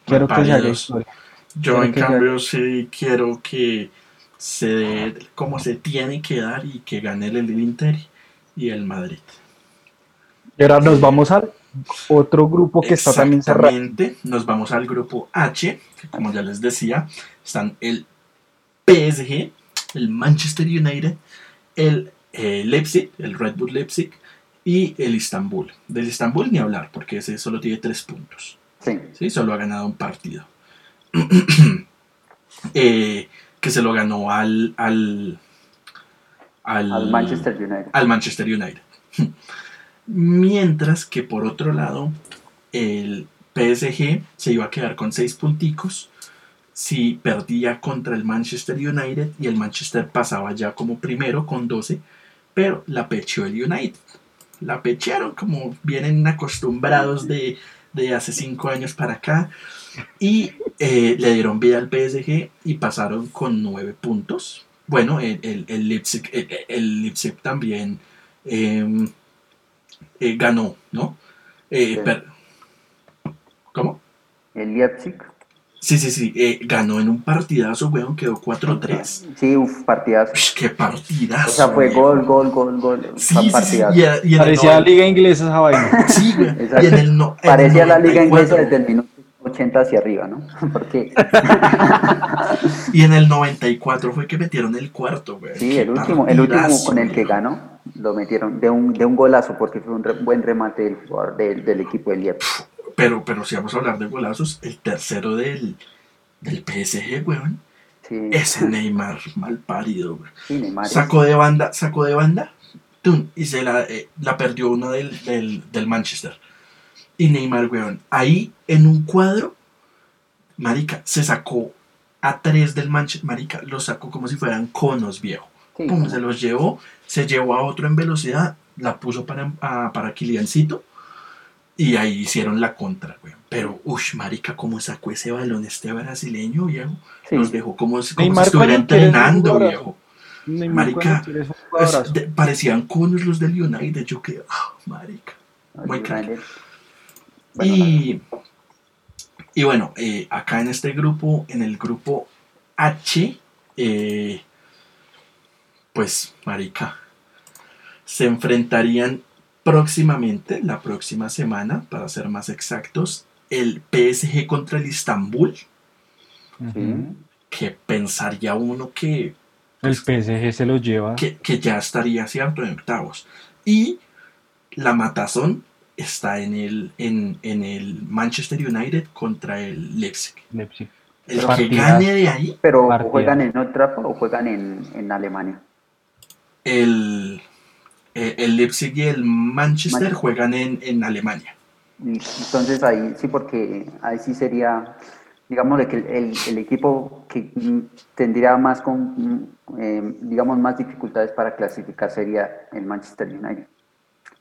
Quiero que se haga historia. Yo en ya- cambio sí quiero que se dé como se tiene que dar y que gane el Inter y el Madrid. Y ahora nos vamos al otro grupo que está también cerrado. Nos vamos al grupo H, que como ya les decía, están el PSG, el Manchester United, el eh, Leipzig, el Red Bull Leipzig y el Istanbul. Del Istanbul ni hablar, porque ese solo tiene tres puntos. Sí. ¿sí? Solo ha ganado un partido. Eh, que se lo ganó al, al, al, Al Manchester United. al Manchester United. Mientras que por otro lado, el PSG se iba a quedar con seis punticos si perdía contra el Manchester United y el Manchester pasaba ya como primero con 12, pero la pecheó el United. La pechearon como vienen acostumbrados de, de hace cinco años para acá y eh, le dieron vida al PSG y pasaron con nueve puntos. Bueno, el, el, el Leipzig, el, el Leipzig también eh, eh, ganó, ¿no? Eh, Sí. per- ¿Cómo? El Leipzig. Sí, sí, sí, eh, ganó en un partidazo, weón, quedó 4-3. Sí, uff, partidazo. ¡Qué partidazo! O sea, fue weón. gol, gol, gol, gol. Sí, sí, sí, partidazo. y, y Parecía noven- liga inglesa esa vaina. Sí, güey, Exacto. y en el no, en el Parecía la liga 94, inglesa desde el minuto 80 hacia arriba, ¿no? Porque Y en el 94 fue que metieron el cuarto, güey. sí, ¡Qué el último, el último con el que ganó, lo metieron de un, de un golazo, porque fue un re- buen remate del jugador del, del equipo del Leipzig. Pero, pero si vamos a hablar de golazos, el tercero del, del PSG, weón. Sí, Ese Neymar mal parido, güey. sí, Neymar es- Sacó de banda, sacó de banda, tum, y se la, eh, la perdió uno del, del, del Manchester. Y Neymar, weón, ahí en un cuadro, marica, se sacó a tres del Manchester, marica, los sacó como si fueran conos, viejo. sí, Pum, se los llevó, se llevó a otro en velocidad, la puso para, a- para Kiliancito, y ahí hicieron la contra, weón. Pero, uff, marica, cómo sacó ese balón este brasileño, viejo. sí. Los dejó como, si- como Neymar si estuviera entrenando, viejo. Neymar, Marica, Es- de- parecían conos los del United, yo que, ah, marica. muy. United. Bueno, Y, y bueno, eh, acá en este grupo, en el grupo H, eh, pues, marica, se enfrentarían próximamente, la próxima semana, para ser más exactos, el PSG contra el Istanbul, Ujú. que pensaría uno que El PSG se lo lleva. que, que ya estaría cierto en octavos. Y la matazón está en el, en, en el Manchester United contra el Leipzig. Leipzig. El que gane de ahí, Pero juegan en Old Trafford o juegan en, en Alemania. el, eh, el Leipzig y el Manchester Manchester. juegan en, en Alemania. Entonces ahí sí, porque ahí sí sería, digamos, que el, el- el equipo que mm, tendría más, con, mm, eh, digamos, más dificultades para clasificar sería el Manchester United.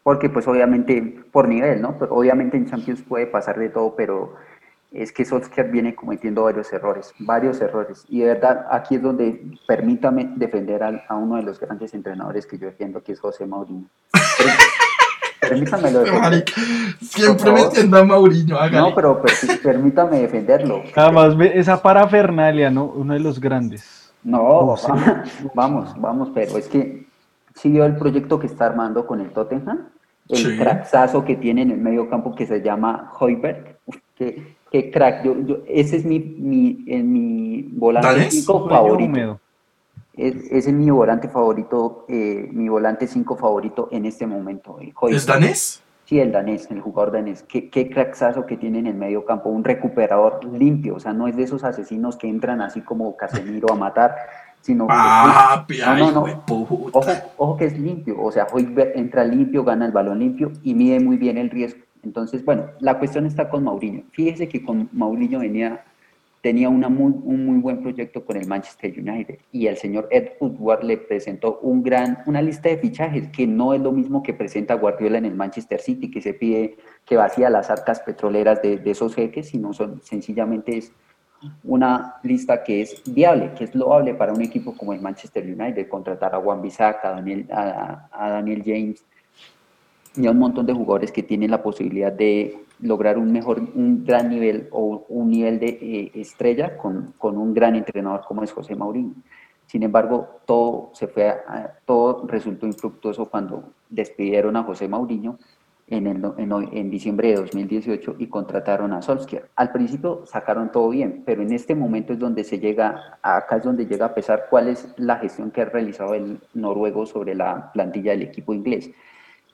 Porque pues obviamente por nivel, ¿no? Pero obviamente en Champions puede pasar de todo, pero es que Solskjaer viene cometiendo varios errores, varios errores. Y de verdad, aquí es donde permítame defender al- a, uno de los grandes entrenadores que yo defiendo, que es José Mourinho. Per- Permítamelo defender. Marica, siempre favor. metiendo a Mourinho, hágale. No, pero per- permítame defenderlo. Además, ve esa parafernalia, ¿no? Uno de los grandes. No, vamos, vamos, pero es que si vio el proyecto que está armando con el Tottenham, el Sí. cracksazo que tiene en el medio campo que se llama Hoiberg. Qué, qué crack. Yo, yo- ese es mi, mi, en mi volante ¿Danés? cinco Sueño favorito. húmedo. Es- Ese es mi volante favorito, eh, mi volante 5 favorito en este momento. ¿Es danés? Sí, el danés, el jugador danés. Qué, qué cracksazo que tiene en el medio campo, un recuperador limpio, o sea, no es de esos asesinos que entran así como Casemiro a matar, sino que- Papi, No, ay, no, no. puta. Ojo, ojo que es limpio, o sea, Højbjerg entra limpio, gana el balón limpio y mide muy bien el riesgo. Entonces, bueno, la cuestión está con Mourinho. Fíjese que con Mourinho venía, tenía una muy, un muy buen proyecto con el Manchester United y el señor Ed Woodward le presentó un gran, una lista de fichajes que no es lo mismo que presenta Guardiola en el Manchester City, que se pide que vacía las arcas petroleras de, de esos jeques, sino son, sencillamente es una lista que es viable, que es loable para un equipo como el Manchester United, contratar a Juan Bissaka, a Daniel, a, Daniel James y a un montón de jugadores que tienen la posibilidad de lograr un mejor, un gran nivel o un nivel de eh, estrella con, con un gran entrenador como es José Mourinho. Sin embargo, todo se fue, todo resultó infructuoso cuando despidieron a José Mourinho en, el, en, en diciembre de 2018 y contrataron a Solskjaer. Al principio sacaron todo bien, pero en este momento es donde se llega, acá es donde llega a pesar cuál es la gestión que ha realizado el noruego sobre la plantilla del equipo inglés.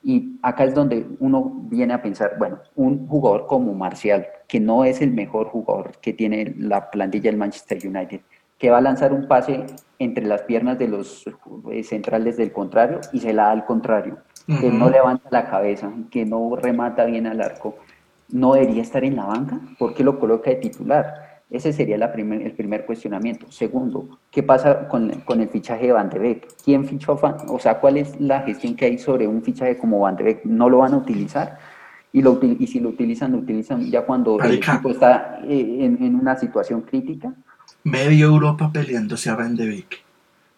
Y acá es donde uno viene a pensar, bueno, un jugador como Marcial, que no es el mejor jugador que tiene la plantilla del Manchester United, que va a lanzar un pase entre las piernas de los eh, centrales del contrario y se la da al contrario, que no levanta la cabeza, que no remata bien al arco, no debería estar en la banca, ¿por qué lo coloca de titular? Ese sería la primer- el primer cuestionamiento. Segundo, ¿qué pasa con, con el fichaje de Van de Beek? ¿Quién fichó? a Van- O sea, ¿cuál es la gestión que hay sobre un fichaje como Van de Beek? ¿No lo van a utilizar? Y, lo, util- y si lo utilizan, lo utilizan ya cuando el equipo está eh, en, en una situación crítica. Medio Europa peleándose a Van de Beek.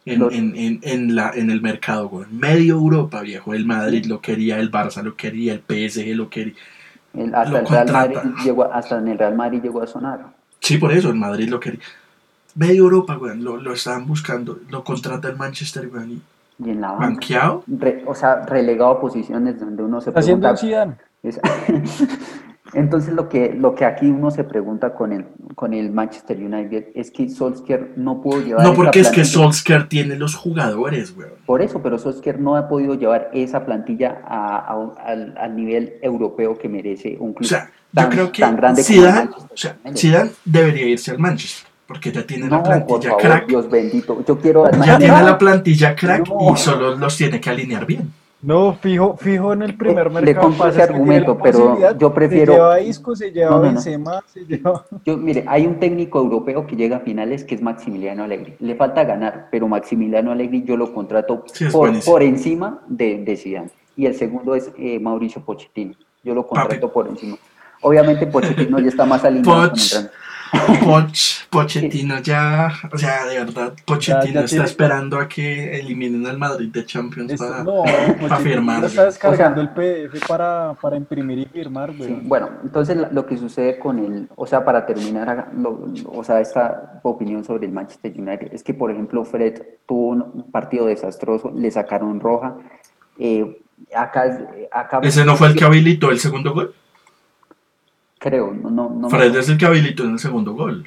En, Los- en, en, en la, en el mercado, güey. Medio Europa, viejo. El Madrid lo quería, el Barça lo quería, el PSG lo quería. El- hasta, Lo el Real Madrid contrata. llegó, hasta en el Real Madrid llegó a sonar. Sí, por eso, el Madrid lo quería. Medio Europa, güey. Lo, lo estaban buscando. Lo contrata el Manchester, güey. y Y en la banca. Banqueado. Re- o sea, relegado a posiciones donde uno se haciendo pregunta... un Zidane. Es- Entonces lo que, lo que aquí uno se pregunta con el, con el Manchester United es que Solskjaer no pudo llevar No, esa porque es que Solskjaer tiene los jugadores, güey. Por eso, pero Solskjaer no ha podido llevar esa plantilla a- a- al, al nivel europeo que merece un O club sea, tan, yo creo que tan grande como el Zidane, Manchester o sea. Zidane debería irse al Manchester, porque ya tiene la por plantilla favor, crack. Dios bendito. Yo quiero Ya tiene la plantilla crack No. y solo los tiene que alinear bien. No, fijo, fijo en el primer Le- le mercado. compro pasa ese argumento, pero yo prefiero- Se lleva Isco, se lleva No, no, no. Benzema, se lleva... Yo, mire, hay un técnico europeo que llega a finales que es Maximiliano Allegri. Le falta ganar, pero Maximiliano Allegri yo lo contrato Sí, por, por encima de, de Zidane. Y el segundo es eh, Mauricio Pochettino. Yo lo contrato por encima. Obviamente Pochettino ya está más alineado con el Poch, Pochettino ya, o sea, de verdad, Pochettino Ya- ya está tiene- esperando a que eliminen al Madrid de Champions Esto- para, no, para Pochettino firmar. está descargando el PDF para, para imprimir y firmar, güey. Sí, bueno, entonces lo que sucede con el, o sea, para terminar, lo- o sea, esta opinión sobre el Manchester United es que, por ejemplo, Fred tuvo un partido desastroso, le sacaron roja. eh, acá, es- acá Ese no fue el que habilitó el segundo gol. Creo, no, no, no me Fred es el que habilitó en el segundo gol.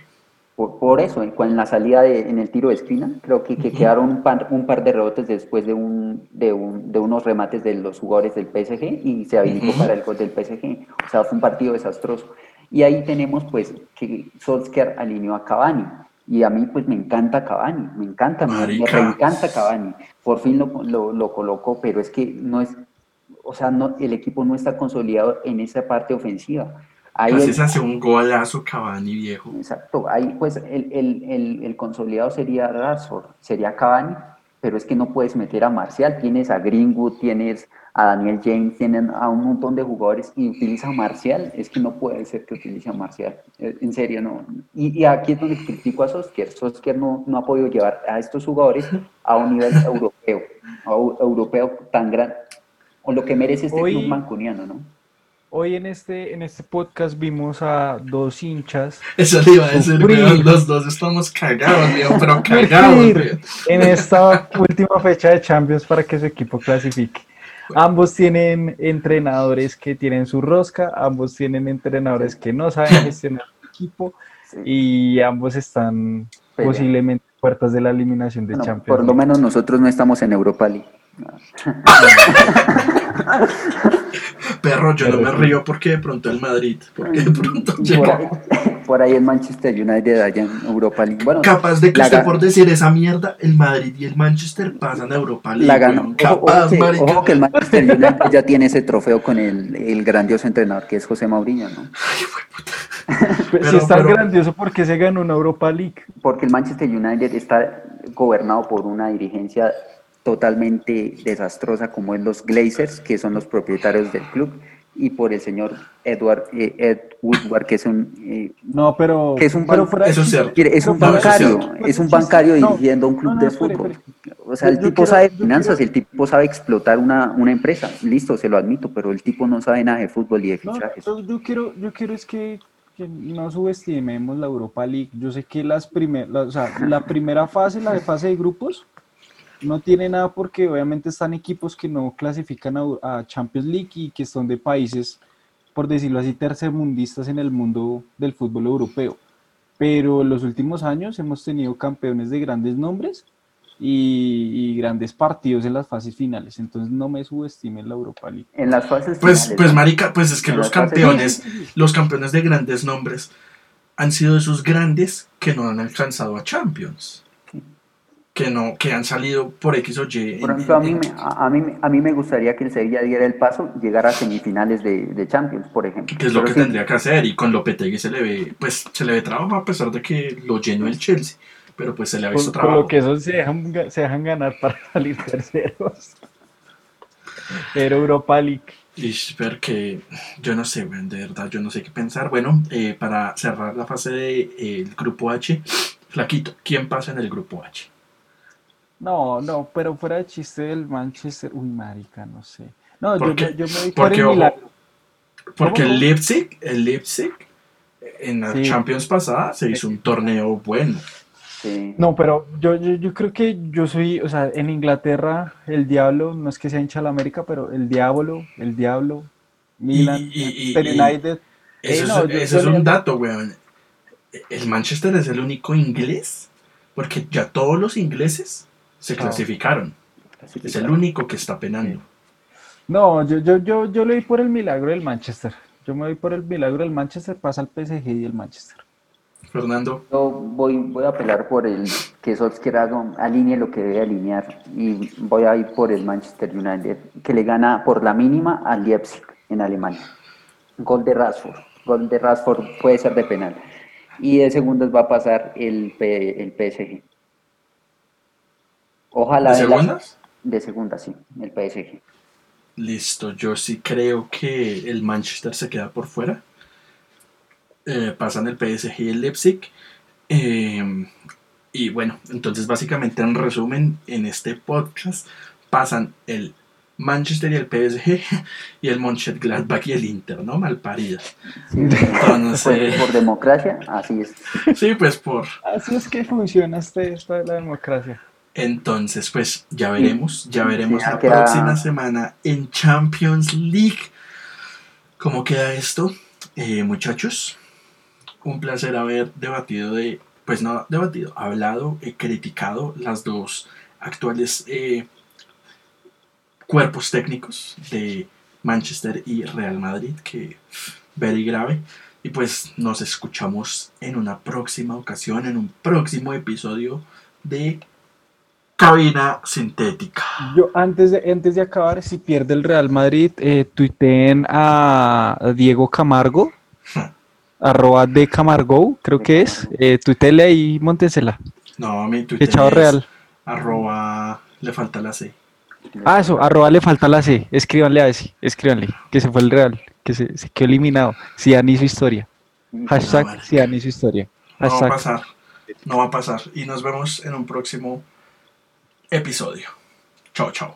Por, por eso, en, la salida de, en el tiro de esquina, creo que, quedaron un par, un par de rebotes después de, un, de, un, de unos remates de los jugadores del PSG y se habilitó para el gol del PSG. O sea, fue un partido desastroso. Y ahí tenemos pues que Solskjaer alineó a Cavani. Y a mí pues me encanta Cavani, me encanta, me, encanta Cavani. Por fin lo, lo, lo colocó, pero es que no es, o sea, no, el equipo no está consolidado en esa parte ofensiva. Ahí Casi el- se hace un golazo Cavani, viejo. Exacto, ahí pues el, el, el, consolidado sería Rashford, sería Cavani, pero es que no puedes meter a Marcial, tienes a Greenwood, tienes a Daniel James, tienen a un montón de jugadores y utiliza a Marcial, es que no puede ser que utilice a Marcial, Eh, en serio no. Y, y aquí es donde critico a Solskjaer, Solskjaer no, no ha podido llevar a estos jugadores a un nivel europeo, a un europeo tan grande, o lo que merece este Hoy- club mancuniano, ¿no? Hoy en este, en este podcast vimos a dos hinchas Eso le iba a decir, weón, los dos estamos cagados, viejo, pero cagados, weón. en esta última fecha de Champions para que su equipo clasifique. Ambos tienen entrenadores que tienen su rosca, ambos tienen entrenadores que no saben gestionar el equipo Sí. y ambos están posiblemente puertas de la eliminación de Bueno, Champions. por lo menos nosotros no estamos en Europa League. Perro, yo no me río porque de pronto el Madrid, porque de pronto Por llega. ahí, por ahí el Manchester United allá en Europa League. Bueno, Capaz de que la usted por decir esa mierda, el Madrid y el Manchester pasan a Europa League. la ganó. weón. Ojo, ojo Capaz, ojo que el Manchester United ya tiene ese trofeo con el, el grandioso entrenador que es José Mourinho, ¿no? Pues, pero- si es tan pero- grandioso, ¿por qué se ganó una Europa League? Porque el Manchester United está gobernado por una dirigencia totalmente desastrosa como es los Glazers, que son los propietarios del club, y por el señor Edward eh, Ed Woodward, que es un eh, No, pero. Que es un ban- Eso es un No, eso es bancario, es un bancario No, dirigiendo un club no, no, de fútbol. espere. O sea, el Yo- tipo quiero- sabe finanzas, quiero- el tipo sabe explotar una, una empresa. Listo, se lo admito, pero el tipo no sabe nada de fútbol y de No, fichajes. yo, yo quiero, yo quiero es que, que no subestimemos la Europa League. Yo sé que las primer, la, o sea, la primera fase, la de fase de grupos, no tiene nada porque obviamente están equipos que no clasifican a, a Champions League y que son de países, por decirlo así, tercermundistas en el mundo del fútbol europeo. Pero en los últimos años hemos tenido campeones de grandes nombres y, y grandes partidos en las fases finales. Entonces no me subestimen la Europa League. En las fases Pues, finales, pues marica, pues es que los fases- campeones, los campeones de grandes nombres han sido esos grandes que no han alcanzado a Champions. Que no, que han salido por X o Y. Por en- ejemplo, a mí, me, a, a mí, a mí me gustaría que el Sevilla diera el paso, llegar a semifinales de, de Champions, por ejemplo. que es lo Pero que sí, tendría que hacer y con Lopetegui se le ve pues se le ve trabajo a pesar de que lo llenó el Chelsea pero pues se le ha visto Por, por trabajo lo que esos se dejan, se dejan ganar para salir terceros. Pero Europa League. y ver que yo no sé de verdad yo no sé qué pensar bueno eh, para cerrar la fase del grupo H flaquito quién pasa en el grupo H No, no, pero fuera de chiste del Manchester. Uy, marica, no sé. No, yo, me- yo me voy por porque, el milagro. porque el Leipzig el Leipzig en la Sí. Champions pasada se hizo un torneo bueno sí. No, pero yo, yo, yo creo que yo soy, o sea, en Inglaterra, el diablo, no es que sea hincha de la América, pero el diablo, el diablo, Milan, y- y- Manchester y- United. Eso, Eh, no, es, yo- eso yo es un dato, weón. El Manchester es el único inglés, porque ya todos los ingleses se clasificaron. Es el único que está penando. No, yo, yo, yo, yo le voy por el milagro del Manchester. Yo me voy por el milagro del Manchester, pasa al PSG y el Manchester. Fernando, Yo voy, voy a apelar por el que Solskjaer haga- alinee lo que debe alinear y voy a ir por el Manchester United, que le gana por la mínima al Leipzig en Alemania. Gol de Rashford. Gol de Rashford puede ser de penal. Y de segundos va a pasar el, P- el PSG. Ojalá ¿de la- segundas? de segunda, sí, el PSG. Listo, yo sí creo que el Manchester se queda por fuera. Eh, pasan el PSG y el Leipzig. Eh, y bueno, entonces básicamente en resumen, en este podcast pasan el Manchester y el PSG y el Mönchengladbach y el Inter, ¿no? Malparidas. Sí, Entonces, pues, por democracia, así es. sí, pues por... Así es que funciona este, esta de la democracia. Entonces, pues ya veremos, ya veremos la queda- próxima semana en Champions League. ¿Cómo queda esto? Eh, muchachos, un placer haber debatido de, pues no debatido, hablado, eh, criticado las dos actuales eh, cuerpos técnicos de Manchester y Real Madrid, que very grave. Y pues nos escuchamos en una próxima ocasión, en un próximo episodio de Cabina Sintética. Yo antes de, antes de acabar, si pierde el Real Madrid, eh, tuiteen a Diego Camargo, arroba de Camargo, creo que es. Eh, tuitele ahí, montésela. No, mi Twitter es real. arroba le falta la C. Ah, eso, arroba le falta la C. Escríbanle a ese, escríbanle, que se fue el Real, que se, se quedó eliminado. Sian hizo historia. Hashtag marica. Sian hizo historia. No va a Hashtag. pasar. No va a pasar. Y nos vemos en un próximo episodio. Chao, chao.